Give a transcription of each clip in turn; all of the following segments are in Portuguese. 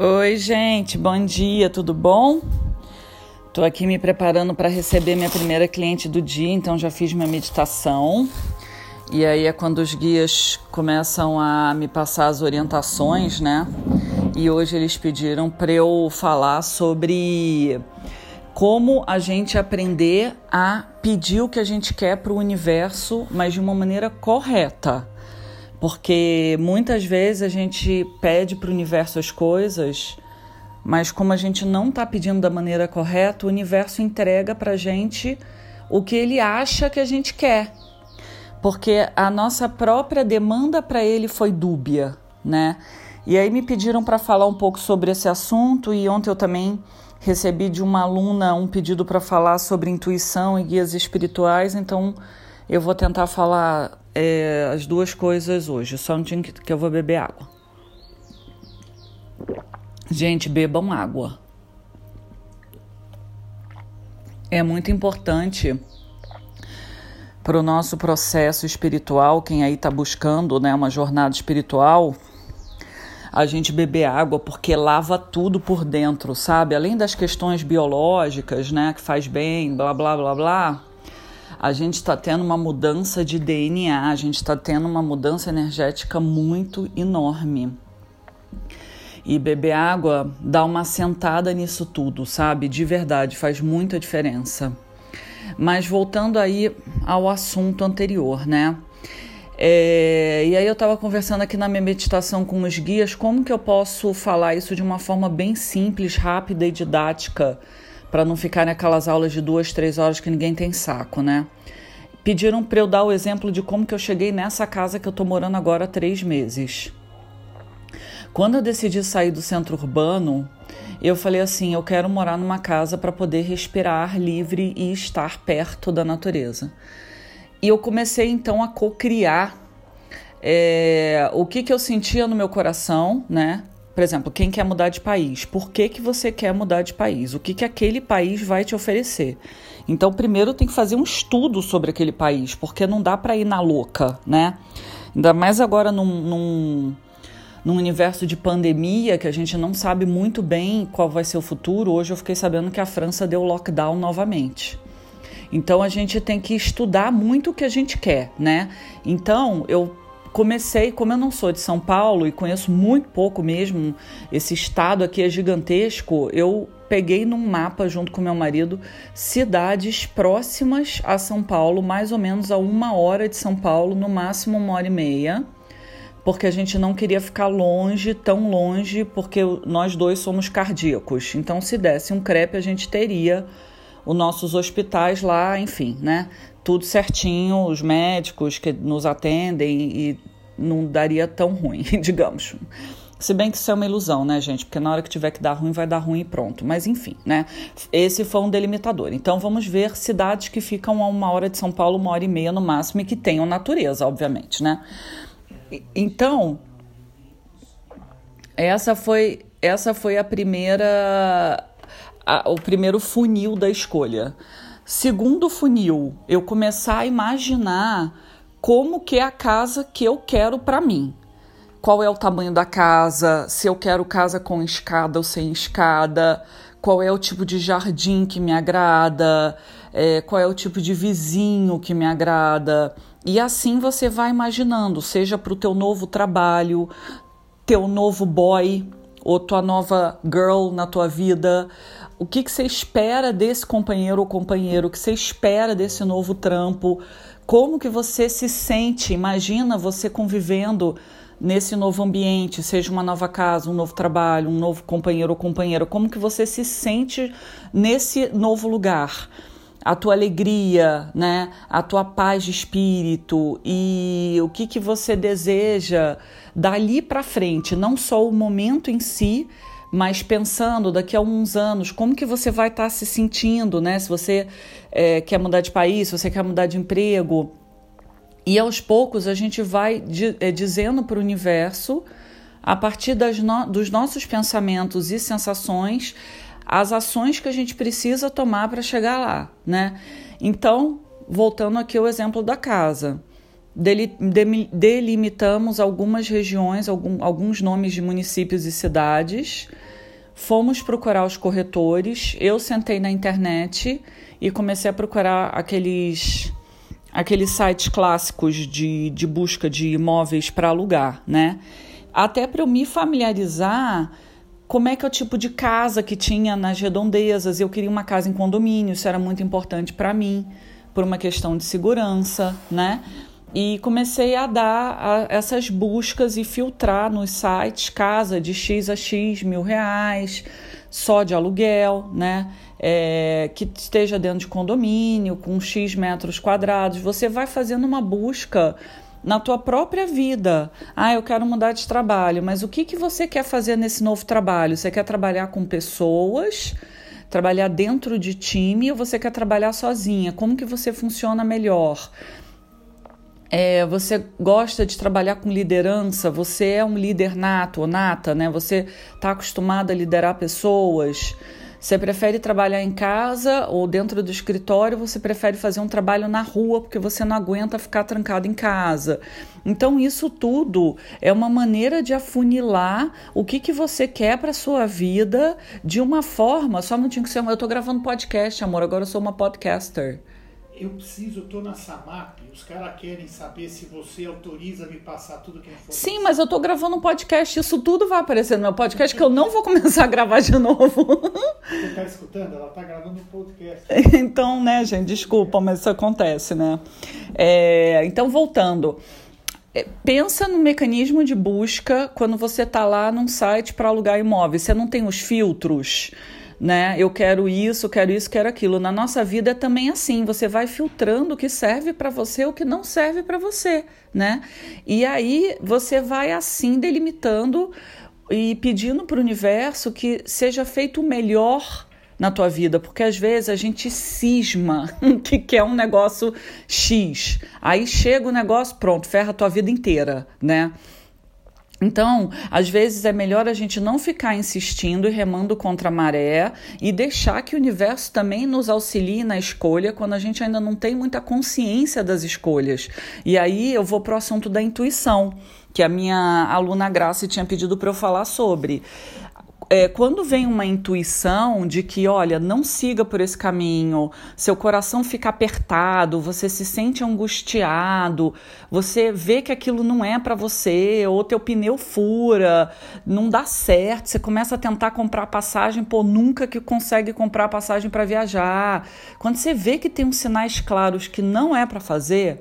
Oi, gente, bom dia, tudo bom? Tô aqui me preparando para receber minha primeira cliente do dia, então já fiz minha meditação. E aí é quando os guias começam a me passar as orientações, né? E hoje eles pediram para eu falar sobre como a gente aprender a pedir o que a gente quer para o universo, mas de uma maneira correta. Porque muitas vezes a gente pede para o universo as coisas, mas como a gente não está pedindo da maneira correta, o universo entrega para a gente o que ele acha que a gente quer. Porque a nossa própria demanda para ele foi dúbia, né? E aí me pediram para falar um pouco sobre esse assunto e ontem eu também recebi de uma aluna um pedido para falar sobre intuição e guias espirituais, então eu vou tentar falar é, as duas coisas hoje, só um dia que eu vou beber água. Gente, bebam água. É muito importante para o nosso processo espiritual, quem aí está buscando né, uma jornada espiritual, a gente beber água porque lava tudo por dentro, sabe? Além das questões biológicas, né, que faz bem, blá blá blá blá a gente está tendo uma mudança de DNA, a gente está tendo uma mudança energética muito enorme. E beber água dá uma sentada nisso tudo, sabe? De verdade, faz muita diferença. Mas voltando aí ao assunto anterior, né? É, e aí eu estava conversando aqui na minha meditação com os guias como que eu posso falar isso de uma forma bem simples, rápida e didática para não ficar naquelas aulas de duas, três horas que ninguém tem saco, né? Pediram para eu dar o exemplo de como que eu cheguei nessa casa que eu estou morando agora há três meses. Quando eu decidi sair do centro urbano, eu falei assim: eu quero morar numa casa para poder respirar livre e estar perto da natureza. E eu comecei então a co-criar é, o que, que eu sentia no meu coração, né? Por exemplo, quem quer mudar de país? Por que, que você quer mudar de país? O que, que aquele país vai te oferecer? Então, primeiro tem que fazer um estudo sobre aquele país, porque não dá para ir na louca, né? Ainda mais agora num, num, num universo de pandemia que a gente não sabe muito bem qual vai ser o futuro. Hoje eu fiquei sabendo que a França deu lockdown novamente. Então a gente tem que estudar muito o que a gente quer, né? Então eu comecei, como eu não sou de São Paulo e conheço muito pouco mesmo, esse estado aqui é gigantesco, eu peguei num mapa junto com meu marido cidades próximas a São Paulo, mais ou menos a uma hora de São Paulo, no máximo uma hora e meia, porque a gente não queria ficar longe, tão longe, porque nós dois somos cardíacos. Então, se desse um crepe, a gente teria os nossos hospitais lá, enfim, né? Tudo certinho, os médicos que nos atendem e não daria tão ruim, digamos. Se bem que isso é uma ilusão, né, gente? Porque na hora que tiver que dar ruim, vai dar ruim e pronto. Mas enfim, né? Esse foi um delimitador. Então vamos ver cidades que ficam a uma hora de São Paulo, uma hora e meia no máximo, e que tenham natureza, obviamente, né? Então, essa foi, essa foi a primeira. A, o primeiro funil da escolha. Segundo funil, eu começar a imaginar como que é a casa que eu quero para mim. Qual é o tamanho da casa, se eu quero casa com escada ou sem escada, qual é o tipo de jardim que me agrada, é, qual é o tipo de vizinho que me agrada. E assim você vai imaginando, seja para o teu novo trabalho, teu novo boy ou tua nova girl na tua vida, o que, que você espera desse companheiro ou companheiro, o que você espera desse novo trampo, como que você se sente, imagina você convivendo nesse novo ambiente, seja uma nova casa, um novo trabalho, um novo companheiro ou companheira, como que você se sente nesse novo lugar? A tua alegria, né? A tua paz de espírito? E o que que você deseja dali para frente, não só o momento em si, mas pensando daqui a uns anos, como que você vai estar tá se sentindo, né? Se você é, quer mudar de país, se você quer mudar de emprego. E aos poucos a gente vai é, dizendo para o universo, a partir no, dos nossos pensamentos e sensações, as ações que a gente precisa tomar para chegar lá, né? Então, voltando aqui ao exemplo da casa. Delimitamos algumas regiões, algum, alguns nomes de municípios e cidades fomos procurar os corretores. Eu sentei na internet e comecei a procurar aqueles aqueles sites clássicos de, de busca de imóveis para alugar, né? Até para eu me familiarizar como é que é o tipo de casa que tinha nas redondezas. Eu queria uma casa em condomínio, isso era muito importante para mim, por uma questão de segurança, né? E comecei a dar a, essas buscas e filtrar nos sites casa de X a X mil reais, só de aluguel, né? É, que esteja dentro de condomínio, com X metros quadrados. Você vai fazendo uma busca na tua própria vida. Ah, eu quero mudar de trabalho, mas o que, que você quer fazer nesse novo trabalho? Você quer trabalhar com pessoas? Trabalhar dentro de time ou você quer trabalhar sozinha? Como que você funciona melhor? É, você gosta de trabalhar com liderança, você é um líder nato ou nata, né? Você está acostumado a liderar pessoas. Você prefere trabalhar em casa ou dentro do escritório, você prefere fazer um trabalho na rua porque você não aguenta ficar trancado em casa. Então, isso tudo é uma maneira de afunilar o que, que você quer para sua vida de uma forma. Só não tinha que ser. Eu estou gravando podcast, amor, agora eu sou uma podcaster eu preciso, eu tô na Samap, os caras querem saber se você autoriza me passar tudo que informação. Sim, mas eu tô gravando um podcast, isso tudo vai aparecer no meu podcast, que eu não vou começar a gravar de novo. Você tá escutando? Ela tá gravando um podcast. então, né, gente, desculpa, mas isso acontece, né? É, então, voltando. É, pensa no mecanismo de busca quando você está lá num site para alugar imóvel. Você não tem os filtros né? Eu quero isso, quero isso, quero aquilo. Na nossa vida é também assim, você vai filtrando o que serve para você, o que não serve para você, né? E aí você vai assim delimitando e pedindo para o universo que seja feito o melhor na tua vida, porque às vezes a gente cisma que quer um negócio X, aí chega o negócio, pronto, ferra a tua vida inteira, né? Então, às vezes é melhor a gente não ficar insistindo e remando contra a maré e deixar que o universo também nos auxilie na escolha quando a gente ainda não tem muita consciência das escolhas. E aí eu vou para o assunto da intuição, que a minha aluna Graça tinha pedido para eu falar sobre é, quando vem uma intuição de que, olha, não siga por esse caminho, seu coração fica apertado, você se sente angustiado, você vê que aquilo não é para você, ou teu pneu fura, não dá certo, você começa a tentar comprar passagem, pô, nunca que consegue comprar passagem para viajar. Quando você vê que tem uns sinais claros que não é para fazer,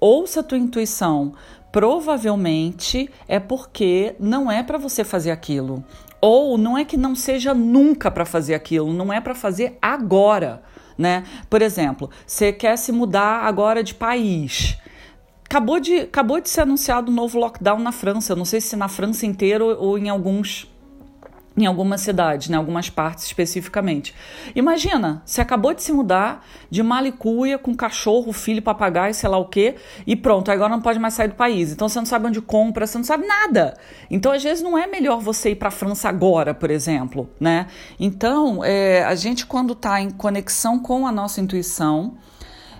ouça a tua intuição. Provavelmente é porque não é para você fazer aquilo. Ou não é que não seja nunca para fazer aquilo, não é para fazer agora, né? Por exemplo, você quer se mudar agora de país. Acabou de, acabou de ser anunciado um novo lockdown na França. Não sei se na França inteira ou em alguns em algumas cidades, em né, algumas partes especificamente. Imagina, você acabou de se mudar de malicuia com cachorro, filho, papagaio, sei lá o quê, e pronto, agora não pode mais sair do país. Então você não sabe onde compra, você não sabe nada. Então às vezes não é melhor você ir para a França agora, por exemplo, né? Então é, a gente quando está em conexão com a nossa intuição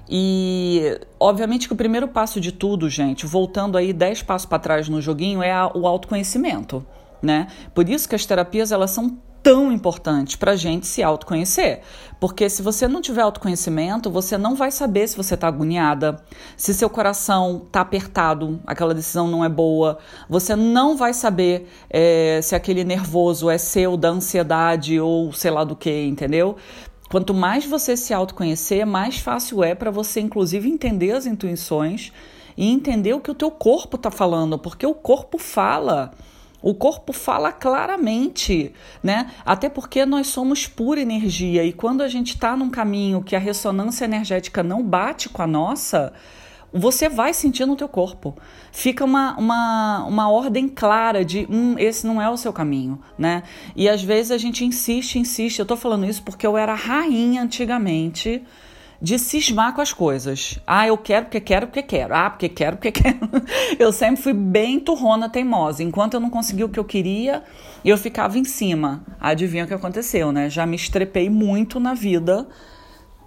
e obviamente que o primeiro passo de tudo, gente, voltando aí dez passos para trás no joguinho, é a, o autoconhecimento né? Por isso que as terapias elas são tão importantes para a gente se autoconhecer. Porque se você não tiver autoconhecimento, você não vai saber se você está agoniada, se seu coração está apertado, aquela decisão não é boa. Você não vai saber é, se aquele nervoso é seu, da ansiedade ou sei lá do que, entendeu? Quanto mais você se autoconhecer, mais fácil é para você, inclusive, entender as intuições e entender o que o teu corpo está falando, porque o corpo fala. O corpo fala claramente, né? Até porque nós somos pura energia e quando a gente está num caminho que a ressonância energética não bate com a nossa, você vai sentir no teu corpo. Fica uma, uma, uma ordem clara de hum, esse não é o seu caminho, né? E às vezes a gente insiste, insiste. Eu tô falando isso porque eu era rainha antigamente de cismar com as coisas. Ah, eu quero porque quero porque quero. Ah, porque quero porque quero. Eu sempre fui bem turrona teimosa. Enquanto eu não consegui o que eu queria, eu ficava em cima. Adivinha o que aconteceu, né? Já me estrepei muito na vida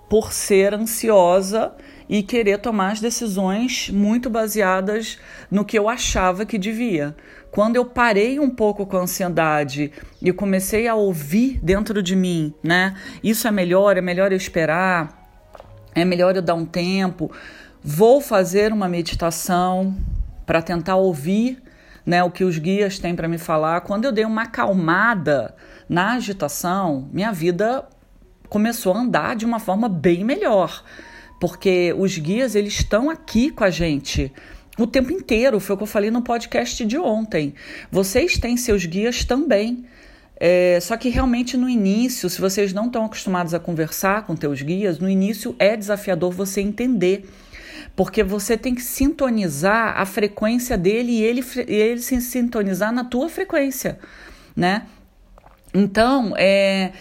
por ser ansiosa e querer tomar as decisões muito baseadas no que eu achava que devia. Quando eu parei um pouco com a ansiedade e comecei a ouvir dentro de mim, né? Isso é melhor, é melhor eu esperar, é melhor eu dar um tempo. Vou fazer uma meditação para tentar ouvir né, o que os guias têm para me falar. Quando eu dei uma acalmada na agitação, minha vida começou a andar de uma forma bem melhor, porque os guias eles estão aqui com a gente o tempo inteiro. Foi o que eu falei no podcast de ontem. Vocês têm seus guias também. É, só que realmente no início, se vocês não estão acostumados a conversar com teus guias, no início é desafiador você entender porque você tem que sintonizar a frequência dele e ele, ele se sintonizar na tua frequência, né? Então, é,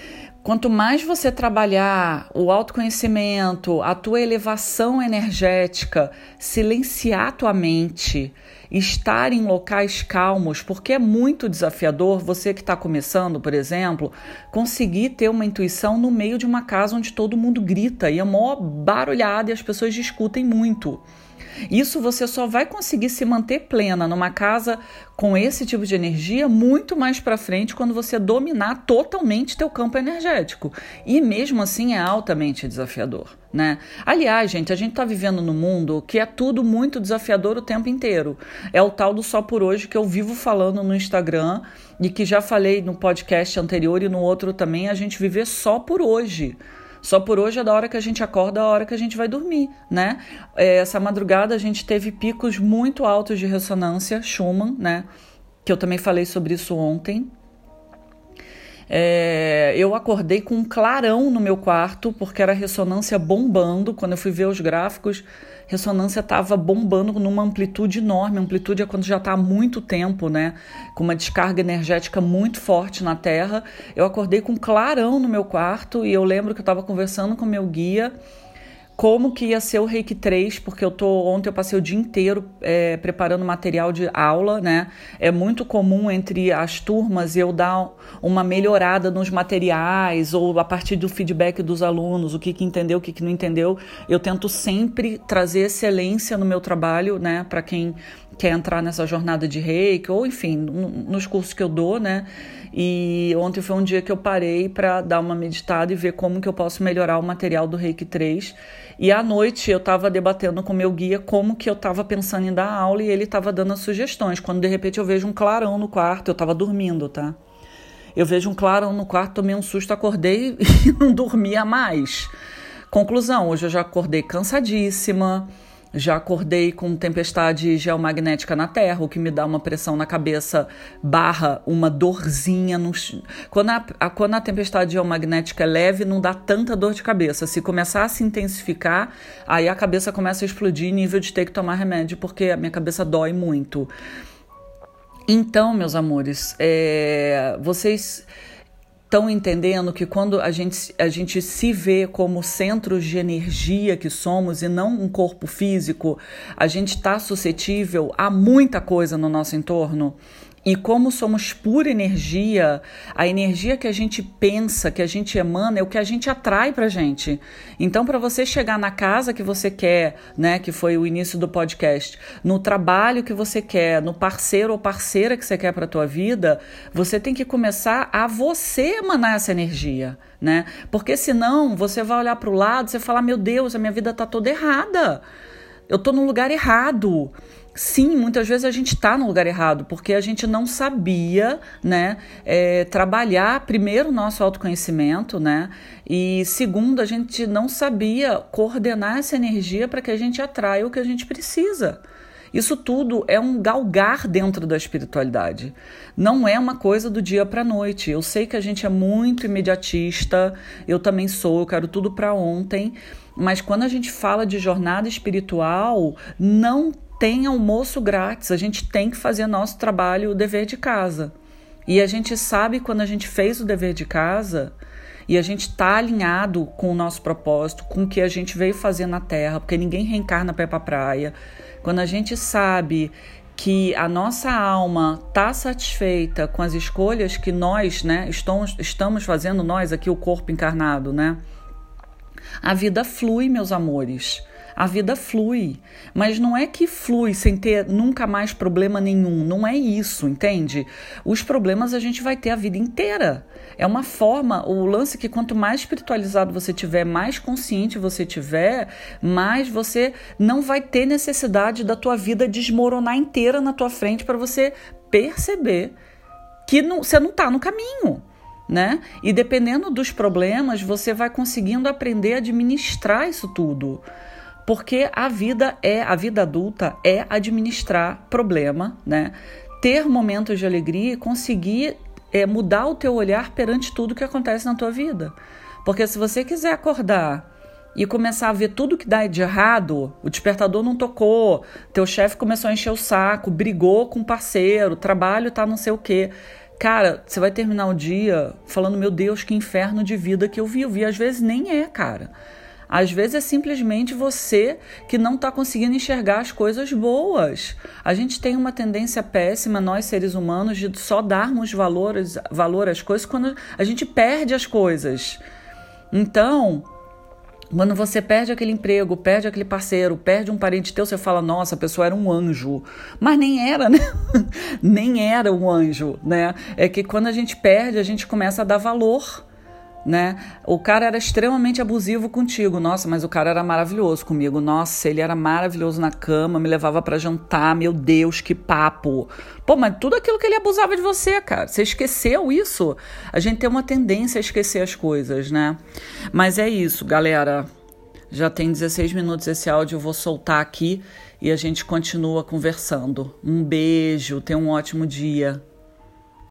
quanto mais você trabalhar o autoconhecimento, a tua elevação energética, silenciar tua mente, estar em locais calmos, porque é muito desafiador você que está começando, por exemplo, conseguir ter uma intuição no meio de uma casa onde todo mundo grita e é mó barulhada e as pessoas discutem muito. Isso você só vai conseguir se manter plena numa casa com esse tipo de energia muito mais para frente quando você dominar totalmente teu campo energético. E mesmo assim é altamente desafiador, né? Aliás, gente, a gente está vivendo num mundo que é tudo muito desafiador o tempo inteiro. É o tal do só por hoje que eu vivo falando no Instagram e que já falei no podcast anterior e no outro também, a gente viver só por hoje. Só por hoje é da hora que a gente acorda, a hora que a gente vai dormir, né? É, essa madrugada a gente teve picos muito altos de ressonância, Schumann, né? Que eu também falei sobre isso ontem. É, eu acordei com um clarão no meu quarto, porque era ressonância bombando. Quando eu fui ver os gráficos, ressonância estava bombando numa amplitude enorme. Amplitude é quando já está há muito tempo, né? Com uma descarga energética muito forte na Terra. Eu acordei com um clarão no meu quarto e eu lembro que eu estava conversando com meu guia como que ia ser o Reiki 3, porque eu tô ontem eu passei o dia inteiro é, preparando material de aula, né? É muito comum entre as turmas eu dar uma melhorada nos materiais ou a partir do feedback dos alunos, o que, que entendeu, o que, que não entendeu. Eu tento sempre trazer excelência no meu trabalho, né? Para quem quer entrar nessa jornada de reiki, ou enfim, nos cursos que eu dou, né? E ontem foi um dia que eu parei para dar uma meditada e ver como que eu posso melhorar o material do Reiki 3. E à noite eu estava debatendo com meu guia como que eu estava pensando em dar aula e ele estava dando as sugestões. Quando de repente eu vejo um clarão no quarto, eu estava dormindo, tá? Eu vejo um clarão no quarto, tomei um susto, acordei e não dormia mais. Conclusão, hoje eu já acordei cansadíssima já acordei com tempestade geomagnética na Terra, o que me dá uma pressão na cabeça barra uma dorzinha. No... Quando, a, a, quando a tempestade geomagnética é leve, não dá tanta dor de cabeça. Se começar a se intensificar, aí a cabeça começa a explodir nível de ter que tomar remédio, porque a minha cabeça dói muito. Então, meus amores, é, vocês estão entendendo que quando a gente, a gente se vê como centros de energia que somos e não um corpo físico, a gente está suscetível a muita coisa no nosso entorno. E como somos pura energia, a energia que a gente pensa, que a gente emana, é o que a gente atrai pra gente. Então, para você chegar na casa que você quer, né, que foi o início do podcast, no trabalho que você quer, no parceiro ou parceira que você quer para tua vida, você tem que começar a você emanar essa energia, né? Porque senão você vai olhar para o lado e falar: "Meu Deus, a minha vida tá toda errada. Eu tô no lugar errado." Sim, muitas vezes a gente está no lugar errado, porque a gente não sabia, né, é, trabalhar primeiro o nosso autoconhecimento, né, e segundo, a gente não sabia coordenar essa energia para que a gente atraia o que a gente precisa. Isso tudo é um galgar dentro da espiritualidade. Não é uma coisa do dia para a noite. Eu sei que a gente é muito imediatista, eu também sou, eu quero tudo para ontem, mas quando a gente fala de jornada espiritual, não tem almoço grátis, a gente tem que fazer nosso trabalho, o dever de casa. E a gente sabe quando a gente fez o dever de casa e a gente está alinhado com o nosso propósito, com o que a gente veio fazer na Terra, porque ninguém reencarna ir para praia. Quando a gente sabe que a nossa alma está satisfeita com as escolhas que nós, né, estamos, estamos fazendo nós aqui o corpo encarnado, né? A vida flui, meus amores. A vida flui, mas não é que flui sem ter nunca mais problema nenhum, não é isso, entende? Os problemas a gente vai ter a vida inteira. É uma forma, o lance é que quanto mais espiritualizado você tiver, mais consciente você tiver, mais você não vai ter necessidade da tua vida desmoronar inteira na tua frente para você perceber que não, você não está no caminho. Né? E dependendo dos problemas, você vai conseguindo aprender a administrar isso tudo. Porque a vida é, a vida adulta é administrar problema, né? Ter momentos de alegria e conseguir é, mudar o teu olhar perante tudo que acontece na tua vida. Porque se você quiser acordar e começar a ver tudo que dá de errado, o despertador não tocou, teu chefe começou a encher o saco, brigou com o parceiro, o trabalho tá não sei o quê. Cara, você vai terminar o dia falando, meu Deus, que inferno de vida que eu vivo. E às vezes nem é, cara. Às vezes é simplesmente você que não está conseguindo enxergar as coisas boas. A gente tem uma tendência péssima, nós seres humanos, de só darmos valores, valor às coisas quando a gente perde as coisas. Então, quando você perde aquele emprego, perde aquele parceiro, perde um parente teu, você fala, nossa, a pessoa era um anjo. Mas nem era, né? nem era um anjo, né? É que quando a gente perde, a gente começa a dar valor né? O cara era extremamente abusivo contigo. Nossa, mas o cara era maravilhoso comigo. Nossa, ele era maravilhoso na cama, me levava para jantar. Meu Deus, que papo. Pô, mas tudo aquilo que ele abusava de você, cara. Você esqueceu isso? A gente tem uma tendência a esquecer as coisas, né? Mas é isso, galera. Já tem 16 minutos esse áudio, eu vou soltar aqui e a gente continua conversando. Um beijo, tenha um ótimo dia.